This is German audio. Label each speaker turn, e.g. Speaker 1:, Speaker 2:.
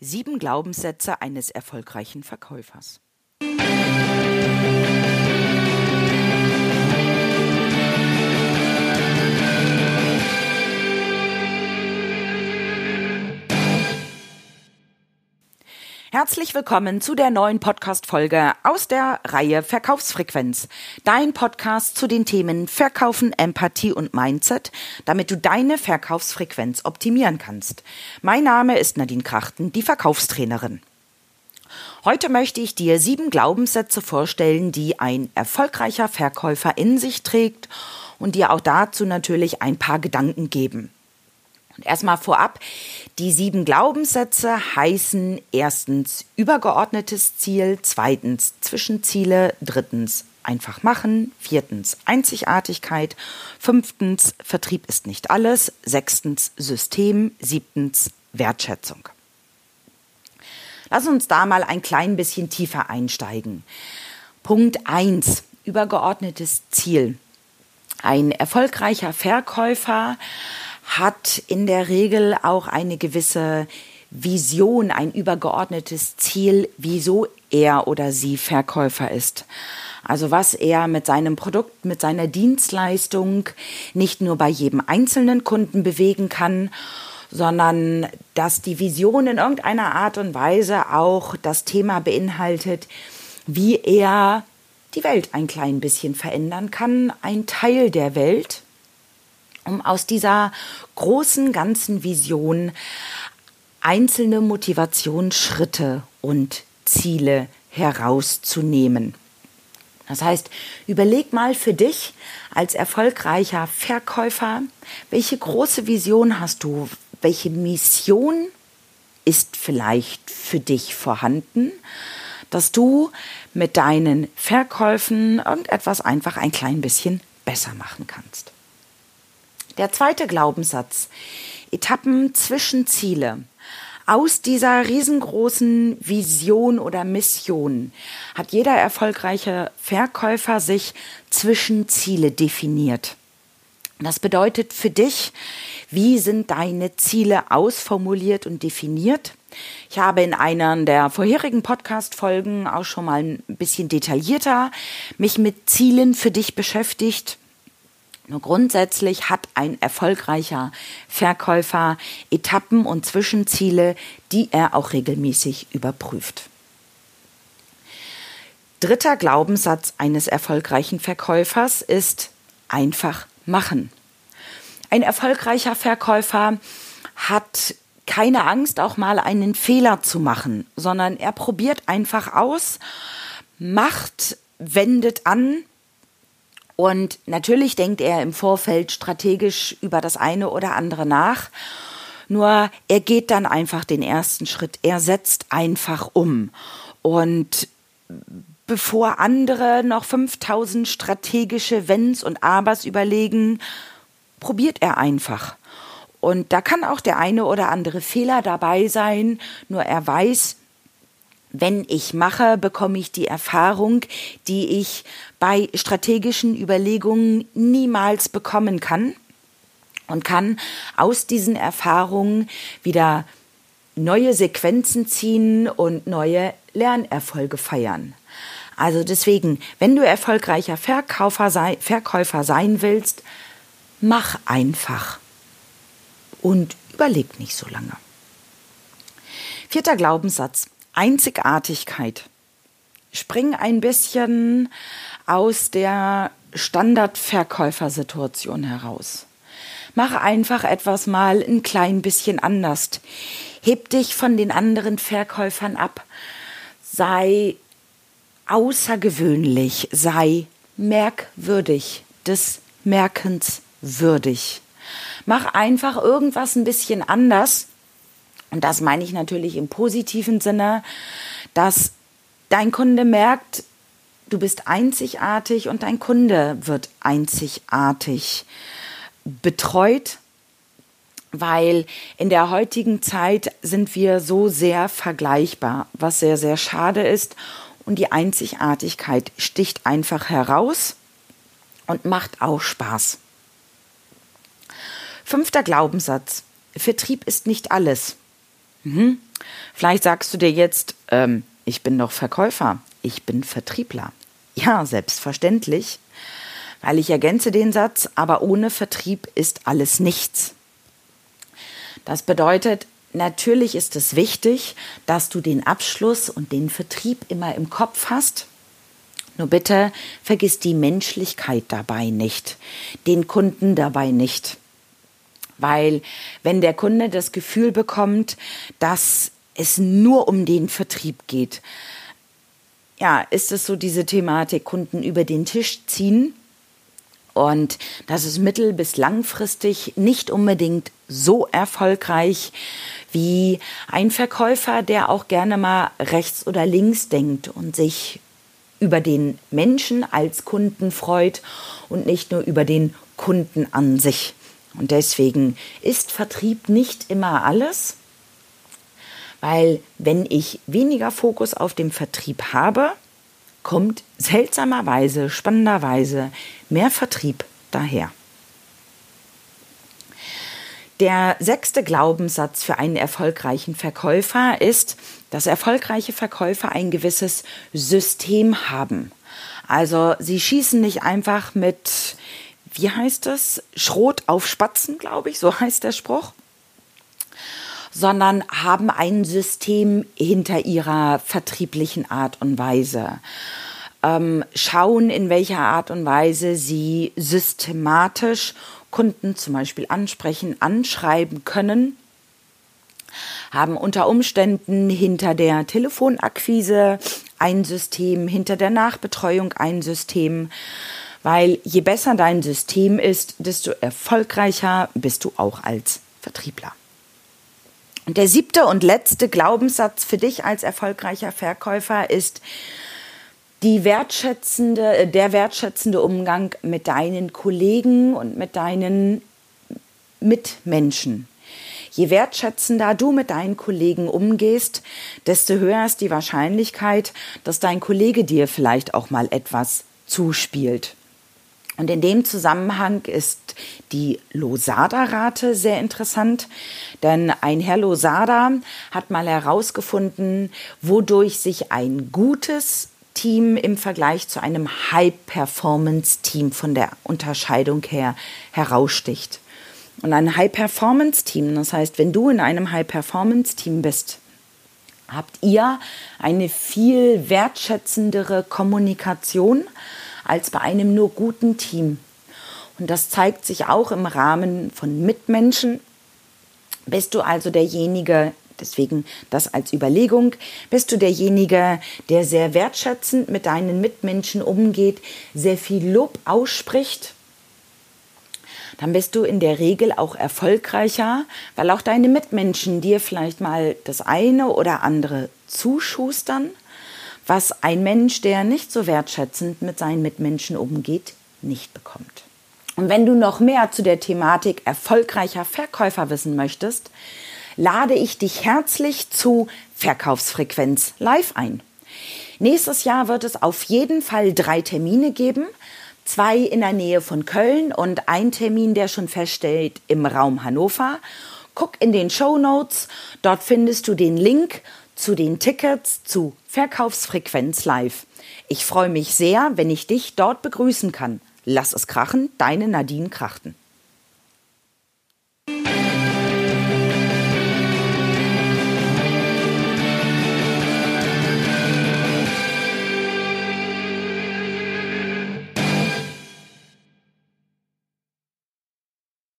Speaker 1: Sieben Glaubenssätze eines erfolgreichen Verkäufers. Herzlich willkommen zu der neuen Podcast-Folge aus der Reihe Verkaufsfrequenz. Dein Podcast zu den Themen Verkaufen, Empathie und Mindset, damit du deine Verkaufsfrequenz optimieren kannst. Mein Name ist Nadine Krachten, die Verkaufstrainerin. Heute möchte ich dir sieben Glaubenssätze vorstellen, die ein erfolgreicher Verkäufer in sich trägt und dir auch dazu natürlich ein paar Gedanken geben. Erstmal vorab, die sieben Glaubenssätze heißen erstens übergeordnetes Ziel, zweitens Zwischenziele, drittens einfach machen, viertens Einzigartigkeit, fünftens Vertrieb ist nicht alles, sechstens System, siebtens Wertschätzung. Lass uns da mal ein klein bisschen tiefer einsteigen. Punkt eins übergeordnetes Ziel. Ein erfolgreicher Verkäufer hat in der Regel auch eine gewisse Vision, ein übergeordnetes Ziel, wieso er oder sie Verkäufer ist. Also was er mit seinem Produkt, mit seiner Dienstleistung nicht nur bei jedem einzelnen Kunden bewegen kann, sondern dass die Vision in irgendeiner Art und Weise auch das Thema beinhaltet, wie er die Welt ein klein bisschen verändern kann, ein Teil der Welt um aus dieser großen ganzen Vision einzelne Motivationsschritte und Ziele herauszunehmen. Das heißt, überleg mal für dich als erfolgreicher Verkäufer, welche große Vision hast du? Welche Mission ist vielleicht für dich vorhanden, dass du mit deinen Verkäufen irgendetwas einfach ein klein bisschen besser machen kannst? Der zweite Glaubenssatz. Etappen zwischen Ziele. Aus dieser riesengroßen Vision oder Mission hat jeder erfolgreiche Verkäufer sich Zwischenziele definiert. Das bedeutet für dich, wie sind deine Ziele ausformuliert und definiert? Ich habe in einer der vorherigen Podcast-Folgen auch schon mal ein bisschen detaillierter mich mit Zielen für dich beschäftigt. Nur grundsätzlich hat ein erfolgreicher Verkäufer Etappen und Zwischenziele, die er auch regelmäßig überprüft. Dritter Glaubenssatz eines erfolgreichen Verkäufers ist einfach machen. Ein erfolgreicher Verkäufer hat keine Angst, auch mal einen Fehler zu machen, sondern er probiert einfach aus, macht, wendet an und natürlich denkt er im Vorfeld strategisch über das eine oder andere nach. Nur er geht dann einfach den ersten Schritt. Er setzt einfach um. Und bevor andere noch 5000 strategische Wenns und Abers überlegen, probiert er einfach. Und da kann auch der eine oder andere Fehler dabei sein, nur er weiß, wenn ich mache, bekomme ich die Erfahrung, die ich bei strategischen Überlegungen niemals bekommen kann und kann aus diesen Erfahrungen wieder neue Sequenzen ziehen und neue Lernerfolge feiern. Also deswegen, wenn du erfolgreicher Verkäufer, sei, Verkäufer sein willst, mach einfach und überleg nicht so lange. Vierter Glaubenssatz. Einzigartigkeit. Spring ein bisschen aus der Standardverkäufersituation heraus. Mach einfach etwas mal ein klein bisschen anders. Heb dich von den anderen Verkäufern ab. Sei außergewöhnlich, sei merkwürdig, des Merkens würdig. Mach einfach irgendwas ein bisschen anders. Und das meine ich natürlich im positiven Sinne, dass dein Kunde merkt, du bist einzigartig und dein Kunde wird einzigartig betreut, weil in der heutigen Zeit sind wir so sehr vergleichbar, was sehr, sehr schade ist. Und die Einzigartigkeit sticht einfach heraus und macht auch Spaß. Fünfter Glaubenssatz. Vertrieb ist nicht alles. Mhm. Vielleicht sagst du dir jetzt, ähm, ich bin doch Verkäufer, ich bin Vertriebler. Ja, selbstverständlich, weil ich ergänze den Satz, aber ohne Vertrieb ist alles nichts. Das bedeutet, natürlich ist es wichtig, dass du den Abschluss und den Vertrieb immer im Kopf hast. Nur bitte vergiss die Menschlichkeit dabei nicht, den Kunden dabei nicht. Weil wenn der Kunde das Gefühl bekommt, dass es nur um den Vertrieb geht, ja, ist es so diese Thematik, Kunden über den Tisch ziehen. Und das ist mittel- bis langfristig nicht unbedingt so erfolgreich wie ein Verkäufer, der auch gerne mal rechts oder links denkt und sich über den Menschen als Kunden freut und nicht nur über den Kunden an sich. Und deswegen ist Vertrieb nicht immer alles, weil wenn ich weniger Fokus auf dem Vertrieb habe, kommt seltsamerweise, spannenderweise mehr Vertrieb daher. Der sechste Glaubenssatz für einen erfolgreichen Verkäufer ist, dass erfolgreiche Verkäufer ein gewisses System haben. Also sie schießen nicht einfach mit, wie heißt es, Schrot auf Spatzen, glaube ich, so heißt der Spruch, sondern haben ein System hinter ihrer vertrieblichen Art und Weise. Ähm, schauen, in welcher Art und Weise sie systematisch Kunden zum Beispiel ansprechen, anschreiben können, haben unter Umständen hinter der Telefonakquise ein System, hinter der Nachbetreuung ein System, weil je besser dein System ist, desto erfolgreicher bist du auch als Vertriebler. Und der siebte und letzte Glaubenssatz für dich als erfolgreicher Verkäufer ist die wertschätzende, äh, der wertschätzende Umgang mit deinen Kollegen und mit deinen Mitmenschen. Je wertschätzender du mit deinen Kollegen umgehst, desto höher ist die Wahrscheinlichkeit, dass dein Kollege dir vielleicht auch mal etwas zuspielt. Und in dem Zusammenhang ist die Losada-Rate sehr interessant, denn ein Herr Losada hat mal herausgefunden, wodurch sich ein gutes Team im Vergleich zu einem High-Performance-Team von der Unterscheidung her heraussticht. Und ein High-Performance-Team, das heißt, wenn du in einem High-Performance-Team bist, habt ihr eine viel wertschätzendere Kommunikation, als bei einem nur guten Team. Und das zeigt sich auch im Rahmen von Mitmenschen. Bist du also derjenige, deswegen das als Überlegung, bist du derjenige, der sehr wertschätzend mit deinen Mitmenschen umgeht, sehr viel Lob ausspricht, dann bist du in der Regel auch erfolgreicher, weil auch deine Mitmenschen dir vielleicht mal das eine oder andere zuschustern was ein Mensch, der nicht so wertschätzend mit seinen Mitmenschen umgeht, nicht bekommt. Und wenn du noch mehr zu der Thematik erfolgreicher Verkäufer wissen möchtest, lade ich dich herzlich zu Verkaufsfrequenz live ein. Nächstes Jahr wird es auf jeden Fall drei Termine geben. Zwei in der Nähe von Köln und ein Termin, der schon feststeht im Raum Hannover. Guck in den Show Notes, dort findest du den Link zu den Tickets zu Verkaufsfrequenz Live. Ich freue mich sehr, wenn ich dich dort begrüßen kann. Lass es krachen, deine Nadine Krachten.